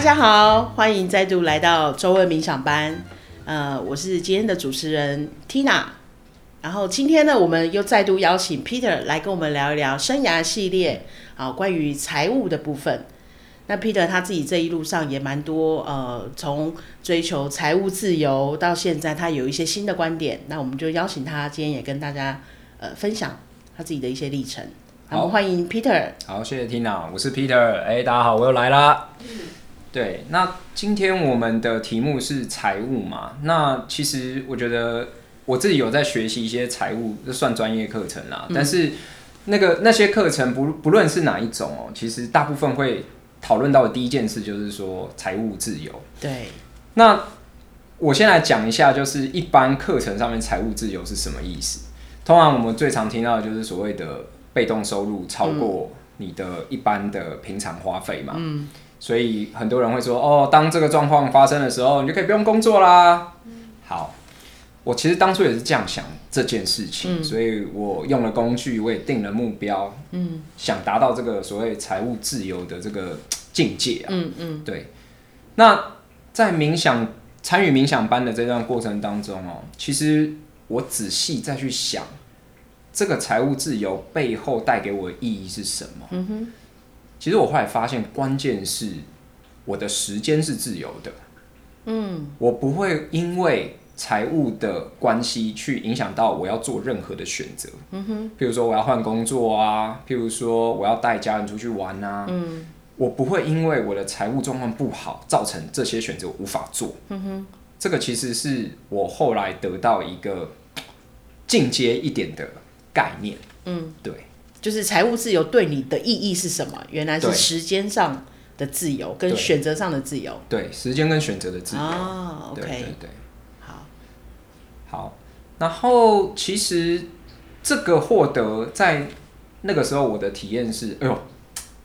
大家好，欢迎再度来到周二冥想班。呃，我是今天的主持人 Tina。然后今天呢，我们又再度邀请 Peter 来跟我们聊一聊生涯系列啊，关于财务的部分。那 Peter 他自己这一路上也蛮多，呃，从追求财务自由到现在，他有一些新的观点。那我们就邀请他今天也跟大家呃分享他自己的一些历程。好，欢迎 Peter。好，谢谢 Tina，我是 Peter。哎，大家好，我又来啦。对，那今天我们的题目是财务嘛？那其实我觉得我自己有在学习一些财务，这算专业课程啦。嗯、但是那个那些课程不不论是哪一种哦，其实大部分会讨论到的第一件事就是说财务自由。对。那我先来讲一下，就是一般课程上面财务自由是什么意思？通常我们最常听到的就是所谓的。被动收入超过你的一般的平常花费嘛？嗯，所以很多人会说，哦，当这个状况发生的时候，你就可以不用工作啦。好，我其实当初也是这样想这件事情，嗯，所以我用了工具，我也定了目标，嗯，想达到这个所谓财务自由的这个境界啊。嗯嗯，对。那在冥想参与冥想班的这段过程当中哦，其实我仔细再去想。这个财务自由背后带给我的意义是什么？嗯哼，其实我后来发现，关键是我的时间是自由的。嗯，我不会因为财务的关系去影响到我要做任何的选择。嗯哼，譬如说我要换工作啊，譬如说我要带家人出去玩啊。嗯，我不会因为我的财务状况不好，造成这些选择无法做。嗯哼，这个其实是我后来得到一个进阶一点的。概念，嗯，对，就是财务自由对你的意义是什么？原来是时间上的自由跟选择上的自由。对，时间跟选择的自由。哦，OK，对对对，好，好。然后其实这个获得在那个时候我的体验是，哎呦，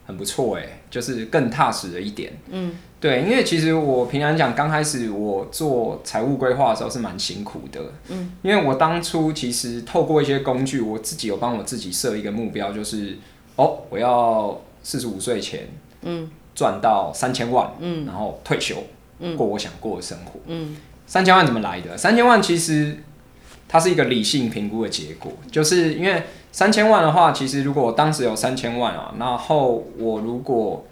很不错哎，就是更踏实了一点。嗯。对，因为其实我平常讲，刚开始我做财务规划的时候是蛮辛苦的。嗯，因为我当初其实透过一些工具，我自己有帮我自己设一个目标，就是哦，我要四十五岁前，嗯，赚到三千万，嗯，然后退休，嗯，过我想过的生活。嗯，三千万怎么来的？三千万其实它是一个理性评估的结果，就是因为三千万的话，其实如果我当时有三千万啊，然后我如果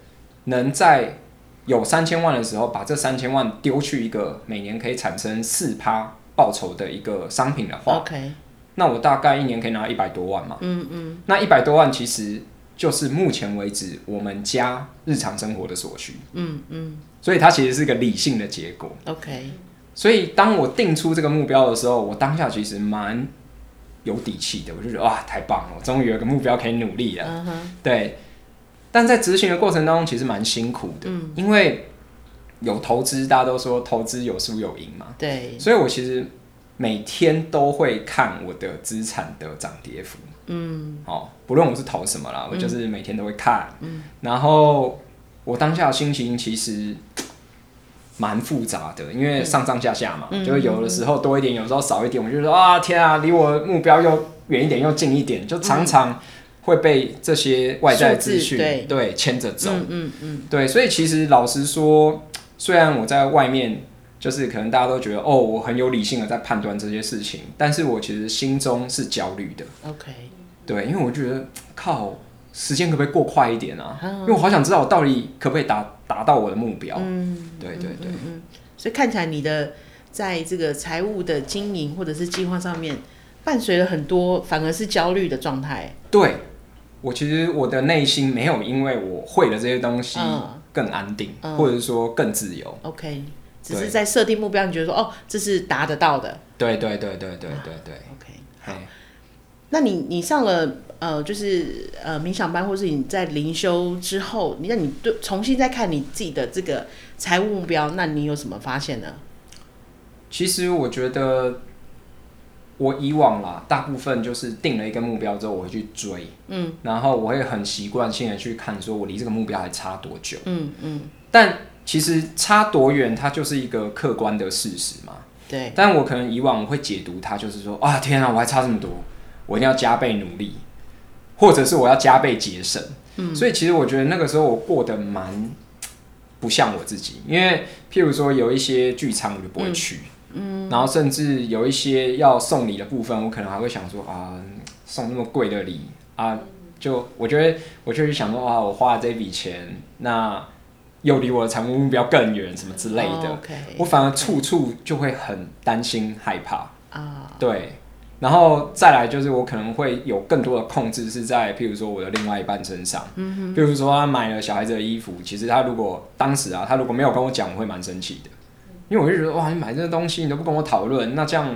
能在有三千万的时候，把这三千万丢去一个每年可以产生四趴报酬的一个商品的话，Okay. 那我大概一年可以拿一百多万嘛。嗯嗯。那一百多万其实就是目前为止我们家日常生活的所需。嗯嗯。所以它其实是一个理性的结果。OK。所以当我定出这个目标的时候，我当下其实蛮有底气的，我就觉得哇，太棒了，我终于有个目标可以努力了。Uh huh. 对。但在执行的过程当中，其实蛮辛苦的，嗯，因为有投资，大家都说投资有输有赢嘛，对，所以我其实每天都会看我的资产的涨跌幅，嗯，哦，不论我是投什么啦，我就是每天都会看，嗯，然后我当下的心情其实蛮复杂的，因为上上下下嘛，嗯，就有的时候多一点，有时候少一点，我就说啊，天啊，离我目标又远一点，又近一点，就常常，嗯。会被这些外在资讯对对牵着走，嗯嗯，嗯对，所以其实老实说，虽然我在外面就是可能大家都觉得哦，我很有理性的在判断这些事情，但是我其实心中是焦虑的。OK，对，因为我觉得靠，时间可不可以过快一点啊？嗯、因为我好想知道我到底可不可以达达到我的目标。嗯，对对对，嗯，嗯，所以看起来你的在这个财务的经营或者是计划上面，伴随了很多反而是焦虑的状态。对。我其实我的内心没有因为我会了这些东西更安定，或者说更自由。OK，只是在设定目标，你觉得说哦，这是达得到的。对对对对对对对。OK，好。那你你上了呃，就是呃冥想班，或是你在灵修之后，你让你对重新再看你自己的这个财务目标，那你有什么发现呢？其实我觉得。我以往啦，大部分就是定了一个目标之后，我会去追，嗯，然后我会很习惯性的去看，说我离这个目标还差多久，嗯嗯。但其实差多远，它就是一个客观的事实嘛，对。但我可能以往我会解读它，就是说啊，天啊，我还差这么多，我一定要加倍努力，或者是我要加倍节省，嗯。所以其实我觉得那个时候我过得蛮。不像我自己，因为譬如说有一些聚餐我就不会去，嗯，然后甚至有一些要送礼的部分，我可能还会想说啊，送那么贵的礼啊，就我觉得我就会想说啊，我花了这笔钱，那又离我的财务目标更远，什么之类的，哦 okay, 我反而处处就会很担心害怕啊，对。然后再来就是我可能会有更多的控制是在譬如说我的另外一半身上，嗯哼，比如说他买了小孩子的衣服，其实他如果当时啊，他如果没有跟我讲，我会蛮生气的，因为我就觉得哇，你买这个东西你都不跟我讨论，那这样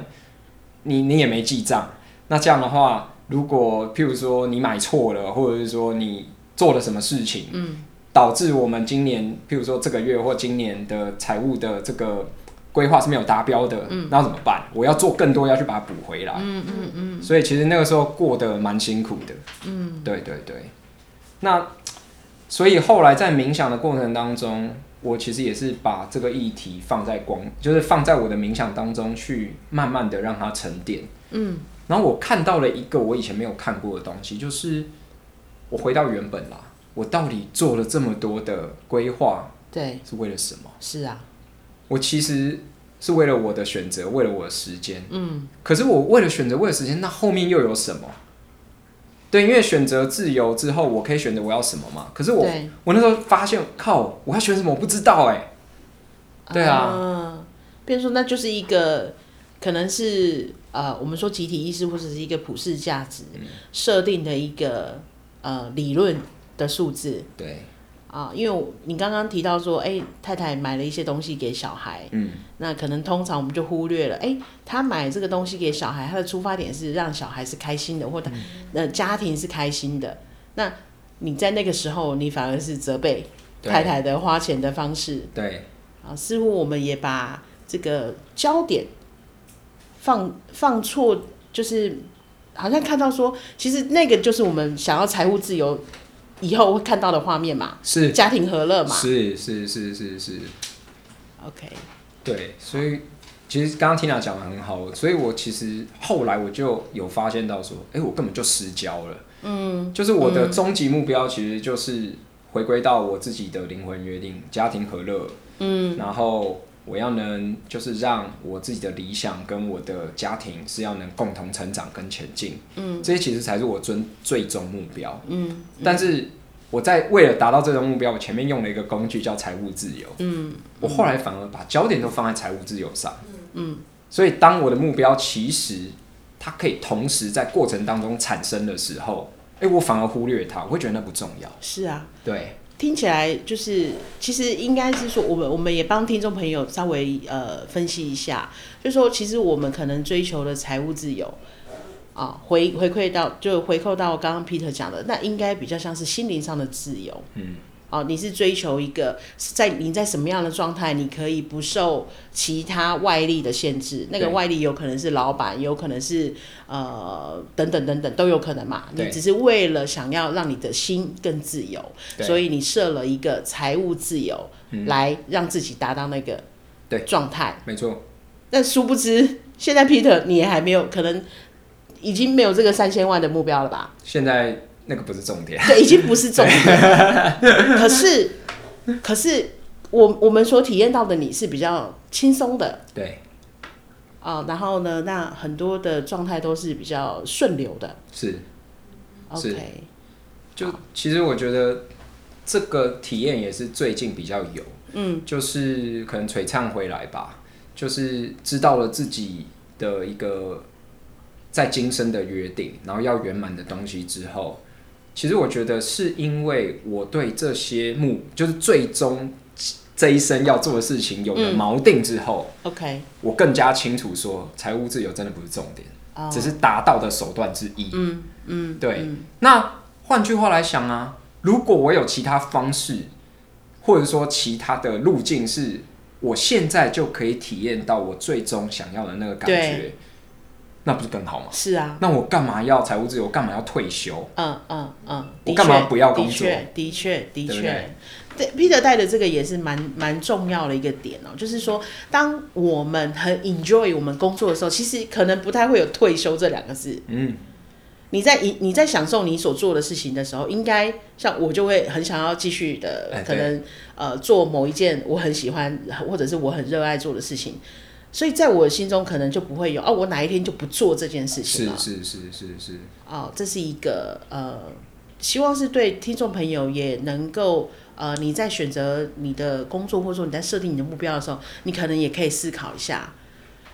你你也没记账，那这样的话，如果譬如说你买错了，或者是说你做了什么事情，嗯，导致我们今年譬如说这个月或今年的财务的这个。规划是没有达标的，嗯，那怎么办？我要做更多，要去把它补回来。嗯嗯嗯。所以其实那个时候过得蛮辛苦的。嗯，对对对。那 所以后来在冥想的过程当中，我其实也是把这个议题放在光，就是放在我的冥想当中去，慢慢的让它沉淀。嗯。然后我看到了一个我以前没有看过的东西，就是我回到原本啦，我到底做了这么多的规划，对，是为了什么？是啊。我其实是为了我的选择，为了我的时间。嗯，可是我为了选择，为了时间，那后面又有什么？对，因为选择自由之后，我可以选择我要什么嘛。可是我，我那时候发现，靠，我要选什么？我不知道哎。对啊，嗯，比如说，那就是一个可能是呃，我们说集体意识或者是一个普世价值设定的一个呃理论的数字。对。啊，因为你刚刚提到说，哎、欸，太太买了一些东西给小孩，嗯，那可能通常我们就忽略了，哎、欸，他买这个东西给小孩，他的出发点是让小孩是开心的，或者那家庭是开心的。那你在那个时候，你反而是责备太太的花钱的方式，对，啊，似乎我们也把这个焦点放放错，就是好像看到说，其实那个就是我们想要财务自由。以后会看到的画面嘛？是家庭和乐嘛？是是是是是。OK。对，所以其实刚刚 Tina 讲的很好，所以我其实后来我就有发现到说，哎、欸，我根本就失焦了。嗯。就是我的终极目标其实就是回归到我自己的灵魂约定，家庭和乐。嗯。然后。我要能就是让我自己的理想跟我的家庭是要能共同成长跟前进，嗯，这些其实才是我最最终目标，嗯，嗯，但是我在为了达到这种目标，我前面用了一个工具叫财务自由，嗯，我后来反而把焦点都放在财务自由上，嗯，所以当我的目标其实它可以同时在过程当中产生的时候，哎、欸，我反而忽略它，我会觉得那不重要，是啊，对。听起来就是，其实应该是说，我们我们也帮听众朋友稍微呃分析一下，就说，其实我们可能追求的财务自由，啊，回回馈到就回扣到刚刚 Peter 讲的，那应该比较像是心灵上的自由，嗯。哦，你是追求一个在你在什么样的状态，你可以不受其他外力的限制。那个外力有可能是老板，有可能是呃等等等等都有可能嘛。你只是为了想要让你的心更自由，所以你设了一个财务自由，来让自己达到那个状态。没错。但殊不知，现在 Peter 你也还没有，可能已经没有这个三千万的目标了吧？现在。那个不是重点，对，已经不是重点。可是，可是我我们所体验到的你是比较轻松的，对。哦，然后呢，那很多的状态都是比较顺流的，是。OK，就其实我觉得这个体验也是最近比较有，嗯，就是可能璀璨回来吧，就是知道了自己的一个在今生的约定，然后要圆满的东西之后。其实我觉得是因为我对这些目，就是最终这一生要做的事情有了锚定之后，嗯，OK，我更加清楚说，财务自由真的不是重点，oh. 只是达到的手段之一。嗯嗯，对。嗯，那换句话来想啊，如果我有其他方式，或者说其他的路径，是我现在就可以体验到我最终想要的那个感觉。那不是更好吗？是啊，那我干嘛要财务自由？干嘛要退休？嗯嗯嗯，我干嘛不要工作？的确，的确，的确，对，Peter 带的这个也是蛮蛮重要的一个点哦，就是说，当我们很 enjoy 我们工作的时候，其实可能不太会有退休这两个字。嗯，你在你你在享受你所做的事情的时候，应该像我就会很想要继续的，可能、哎、呃做某一件我很喜欢或者是我很热爱做的事情，所以在我心中可能就不会有哦，我哪一天就不做这件事情了。是是是是是。哦，这是一个呃，希望是对听众朋友也能够呃，你在选择你的工作或者说你在设定你的目标的时候，你可能也可以思考一下，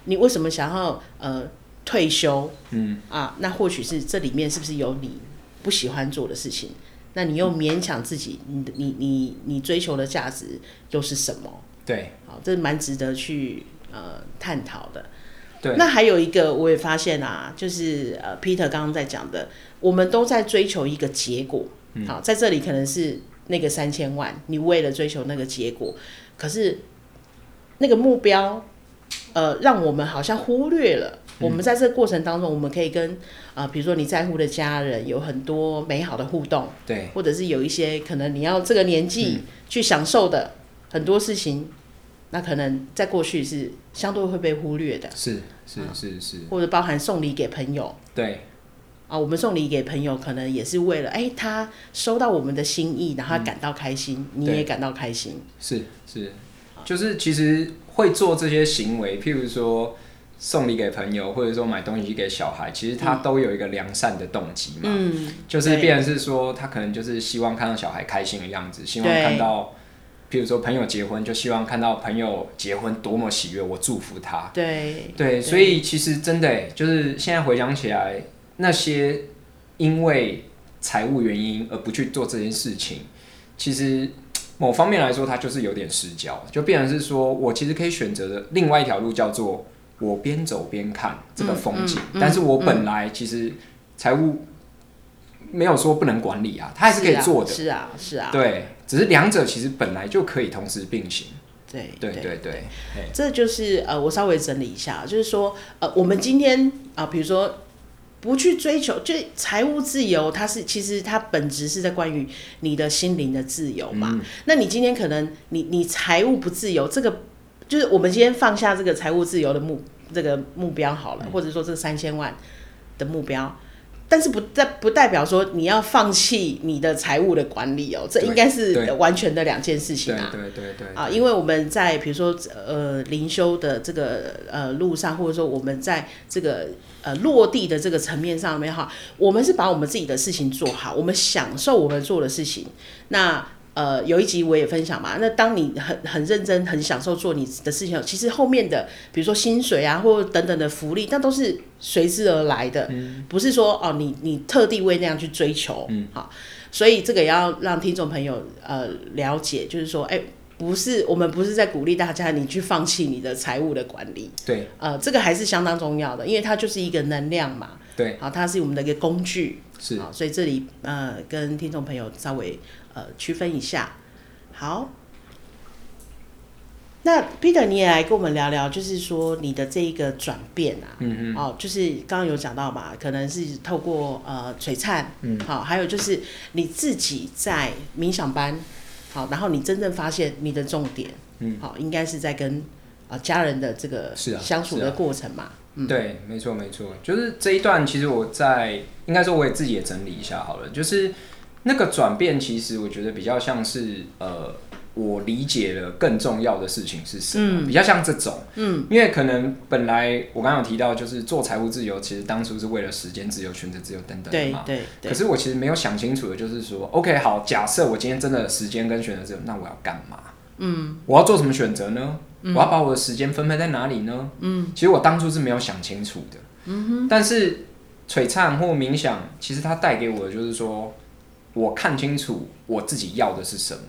你为什么想要呃。退休，嗯啊，那或许是这里面是不是有你不喜欢做的事情？那你又勉强自己，你你你你追求的价值又是什么？对，好，这是蛮值得去呃探讨的。对，那还有一个我也发现啊，就是呃，Peter 刚刚在讲的，我们都在追求一个结果。嗯，好，在这里可能是那个三千万，你为了追求那个结果，可是那个目标，呃，让我们好像忽略了。我们在这个过程当中，我们可以跟啊、呃，比如说你在乎的家人有很多美好的互动，对，或者是有一些可能你要这个年纪去享受的很多事情，嗯、那可能在过去是相对会被忽略的，是是是是，或者包含送礼给朋友，对，啊，我们送礼给朋友可能也是为了，哎，他收到我们的心意，然后他感到开心，嗯、你也感到开心，是是，就是其实会做这些行为，譬如说。送礼给朋友，或者说买东西给小孩，其实他都有一个良善的动机嘛。嗯，就是变成是说，他可能就是希望看到小孩开心的样子，希望看到，譬如说朋友结婚，就希望看到朋友结婚多么喜悦，我祝福他。对对，所以其实真的就是现在回想起来，那些因为财务原因而不去做这件事情，其实某方面来说，他就是有点失焦，就变成是说我其实可以选择的另外一条路叫做。我边走边看这个风景，嗯嗯嗯、但是我本来其实财务没有说不能管理啊，他还是可以做的。是啊，是啊，对，只是两者其实本来就可以同时并行。对，对，对，对，这就是呃，我稍微整理一下，就是说呃，我们今天啊，比如说不去追求，就财务自由，它是其实它本质是在关于你的心灵的自由嘛。嗯、那你今天可能你你财务不自由，这个。就是我们今天放下这个财务自由的目这个目标好了，或者说这三千万的目标，但是不代不代表说你要放弃你的财务的管理哦，这应该是完全的两件事情啊。对对对对啊，因为我们在比如说呃灵修的这个呃路上，或者说我们在这个呃落地的这个层面上面哈，我们是把我们自己的事情做好，我们享受我们做的事情，那。呃，有一集我也分享嘛。那当你很很认真、很享受做你的事情，其实后面的，比如说薪水啊，或等等的福利，那都是随之而来的，嗯、不是说哦，你你特地为那样去追求，嗯，好，所以这个也要让听众朋友呃了解，就是说，哎、欸，不是我们不是在鼓励大家你去放弃你的财务的管理，对，呃，这个还是相当重要的，因为它就是一个能量嘛，对，好，它是我们的一个工具，是，好，所以这里呃跟听众朋友稍微。呃，区分一下，好。那 Peter，你也来跟我们聊聊，就是说你的这一个转变啊，嗯嗯，哦，就是刚刚有讲到嘛，可能是透过呃璀璨，嗯，好，还有就是你自己在冥想班，好，然后你真正发现你的重点，嗯，好，应该是在跟啊、呃、家人的这个相处的过程嘛，嗯，对，没错没错，就是这一段，其实我在应该说我也自己也整理一下好了，就是。那个转变，其实我觉得比较像是，呃，我理解了更重要的事情是什么，嗯、比较像这种，嗯，因为可能本来我刚刚有提到，就是做财务自由，其实当初是为了时间自由、选择自由等等的嘛，对，对，对。可是我其实没有想清楚的，就是说，OK，好，假设我今天真的时间跟选择自由，那我要干嘛？嗯，我要做什么选择呢？嗯、我要把我的时间分配在哪里呢？嗯，其实我当初是没有想清楚的，嗯哼。但是璀璨或冥想，其实它带给我的就是说。我看清楚我自己要的是什么，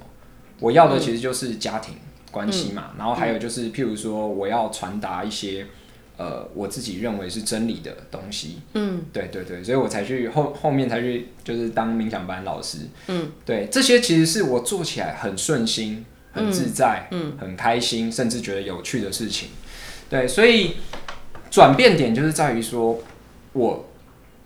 我要的其实就是家庭关系嘛，嗯、然后还有就是譬如说我要传达一些呃我自己认为是真理的东西，嗯，对对对，所以我才去后后面才去就是当冥想班老师，嗯，对，这些其实是我做起来很顺心、很自在、很开心，甚至觉得有趣的事情，对，所以转变点就是在于说我。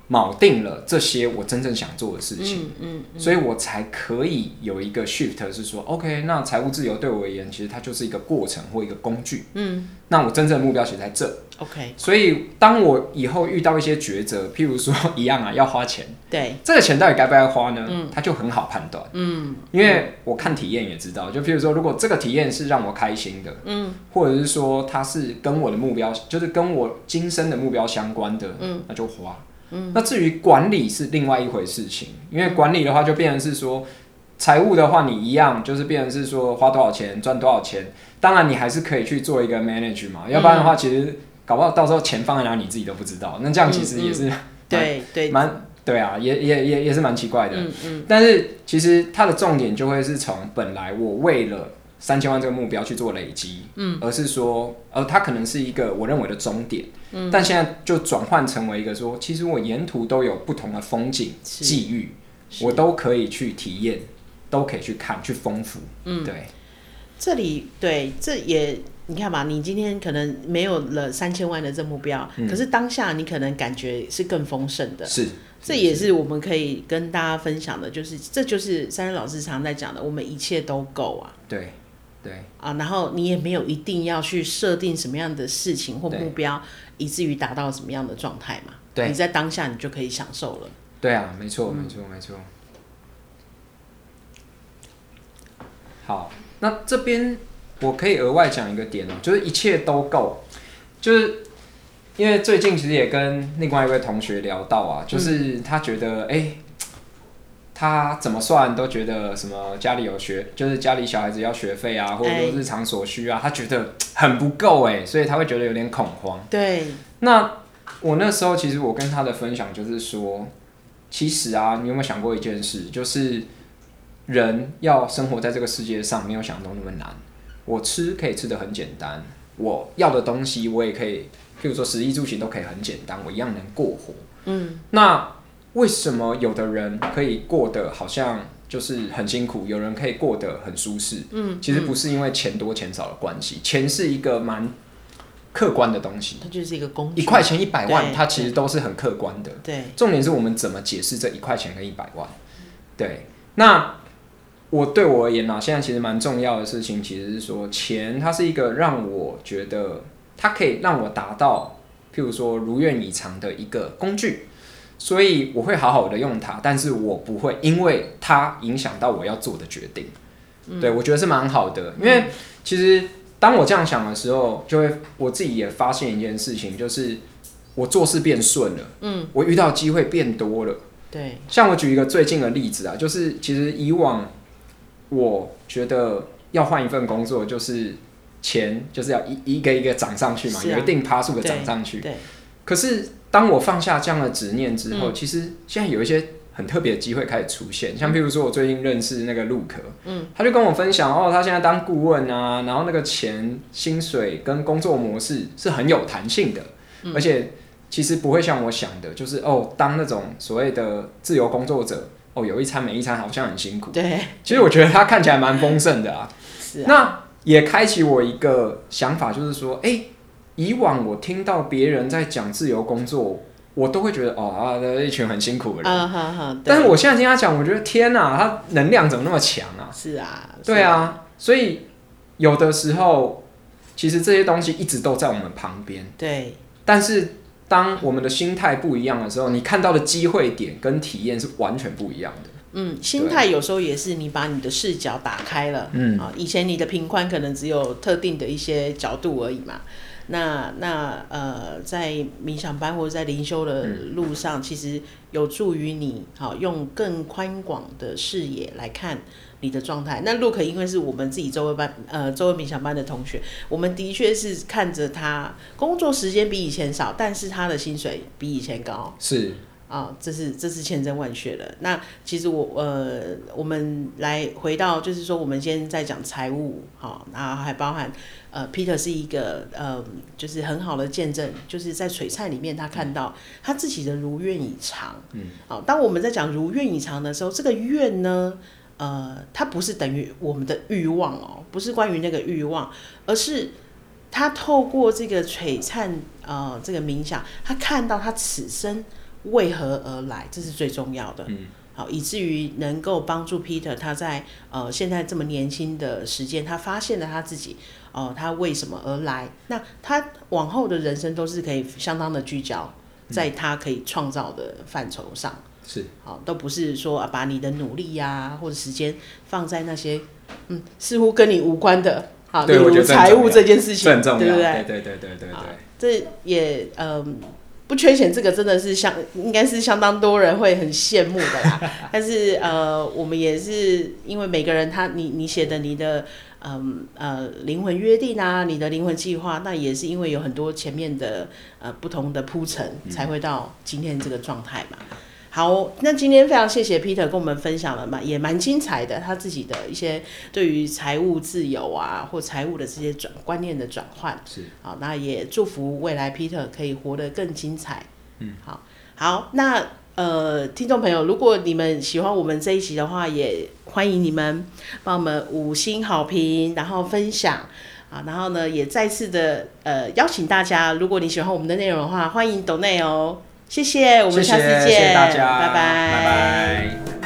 锚定了这些我真正想做的事情，嗯所以我才可以有一个 shift，是说，OK，那财务自由对我而言，其实它就是一个过程或一个工具。嗯，那我真正的目标写在这。OK，所以当我以后遇到一些抉择，譬如说一样啊，要花钱，对，这个钱到底该不该花呢？嗯，它就很好判断。嗯，因为我看体验也知道，就譬如说，如果这个体验是让我开心的，嗯，或者是说它是跟我的目标，就是跟我今生的目标相关的，嗯，那就花。嗯，那至于管理是另外一回事情，因为管理的话就变成是说，财务的话你一样就是变成是说花多少钱赚多少钱，当然你还是可以去做一个 manage 嘛，要不然的话其实搞不好到时候钱放在哪你自己都不知道，那这样其实也是对对。蛮对啊，也也也也是蛮奇怪的，嗯嗯，但是其实它的重点就会是从本来我为了。三千万这个目标去做累积，嗯，而是说，呃，它可能是一个我认为的终点，嗯，但现在就转换成为一个说，其实我沿途都有不同的风景、际遇，我都可以去体验，都可以去看，去丰富，嗯，对。这里对，这也你看嘛，你今天可能没有了三千万的这目标，嗯，可是当下你可能感觉是更丰盛的，是，这也是我们可以跟大家分享的，就是这就是珊珊老师常在讲的，我们一切都够啊，对。对啊，然后你也没有一定要去设定什么样的事情或目标，以至于达到什么样的状态嘛？对，你在当下你就可以享受了。对啊，没错，没错，没错。好，那这边我可以额外讲一个点哦，就是一切都够，就是因为最近其实也跟另外一位同学聊到啊，就是他觉得哎。嗯他怎么算都觉得什么家里有学，就是家里小孩子要学费啊，或者说日常所需啊，欸、他觉得很不够哎，所以他会觉得有点恐慌。对，那我那时候其实我跟他的分享就是说，其实啊，你有没有想过一件事，就是人要生活在这个世界上，没有想中那么难。我吃可以吃的很简单，我要的东西我也可以，譬如说食衣住行都可以很简单，我一样能过活。嗯，那。为什么有的人可以过得好像就是很辛苦，有人可以过得很舒适？嗯，其实不是因为钱多钱少的关系，钱是一个蛮客观的东西，它就是一个工具。一块钱一百万，它其实都是很客观的。对，重点是我们怎么解释这一块钱跟一百万。对，那我对我而言呢，现在其实蛮重要的事情，其实是说钱，它是一个让我觉得它可以让我达到，譬如说如愿以偿的一个工具。所以我会好好的用它，但是我不会因为它影响到我要做的决定。嗯、对，我觉得是蛮好的，因为其实当我这样想的时候，就会我自己也发现一件事情，就是我做事变顺了。嗯，我遇到机会变多了。对，像我举一个最近的例子啊，就是其实以往我觉得要换一份工作，就是钱就是要一一个一个涨上去嘛，啊、有一定趴数的涨上去。对，对可是。当我放下这样的执念之后，嗯、其实现在有一些很特别的机会开始出现，像譬如说我最近认识那个陆可，嗯，他就跟我分享哦，他现在当顾问啊，然后那个钱、薪水跟工作模式是很有弹性的，嗯、而且其实不会像我想的，就是哦，当那种所谓的自由工作者，哦，有一餐没一餐好像很辛苦，对，其实我觉得他看起来蛮丰盛的啊，是啊，那也开启我一个想法，就是说，哎、欸。以往我听到别人在讲自由工作，我都会觉得哦啊，一群很辛苦的人。Uh, 但是我现在听他讲，我觉得天哪，他能量怎么那么强啊？是啊，对啊。所以有的时候，其实这些东西一直都在我们旁边。对。但是当我们的心态不一样的时候，你看到的机会点跟体验是完全不一样的。嗯，心态有时候也是你把你的视角打开了。嗯啊，以前你的平宽可能只有特定的一些角度而已嘛。那那呃，在冥想班或者在灵修的路上，嗯、其实有助于你好用更宽广的视野来看你的状态。那 Luke 因为是我们自己周围班呃周围冥想班的同学，我们的确是看着他工作时间比以前少，但是他的薪水比以前高。是。啊、哦，这是这是千真万确的。那其实我呃，我们来回到，就是说，我们先在讲财务，好、哦，然后还包含呃，Peter 是一个呃，就是很好的见证，就是在璀璨里面，他看到他自己的如愿以偿。嗯，好，当我们在讲如愿以偿的时候，这个愿呢，呃，它不是等于我们的欲望哦，不是关于那个欲望，而是他透过这个璀璨呃，这个冥想，他看到他此生。为何而来，这是最重要的。嗯，好，以至于能够帮助 Peter 他在呃现在这么年轻的时间，他发现了他自己哦、呃，他为什么而来？那他往后的人生都是可以相当的聚焦在他可以创造的范畴上。是，好，都不是说把你的努力呀、啊、或者时间放在那些嗯似乎跟你无关的，好，例如财务这件事情，对不对？对对对对对对，这也嗯不缺钱，这个真的是相应该是相当多人会很羡慕的啦。但是呃，我们也是因为每个人他你你写的你的嗯呃灵魂约定啊，你的灵魂计划，那也是因为有很多前面的呃不同的铺陈，才会到今天这个状态嘛。好，那今天非常谢谢 Peter 跟我们分享了嘛，也蛮精彩的，他自己的一些对于财务自由啊，或财务的这些转观念的转换。是，好，那也祝福未来 Peter 可以活得更精彩。嗯，好，好，那呃，听众朋友，如果你们喜欢我们这一集的话，也欢迎你们帮我们五星好评，然后分享啊，然后呢，也再次的呃邀请大家，如果你喜欢我们的内容的话，欢迎抖内哦。谢谢，我们下次见，谢谢大家，拜拜，拜拜。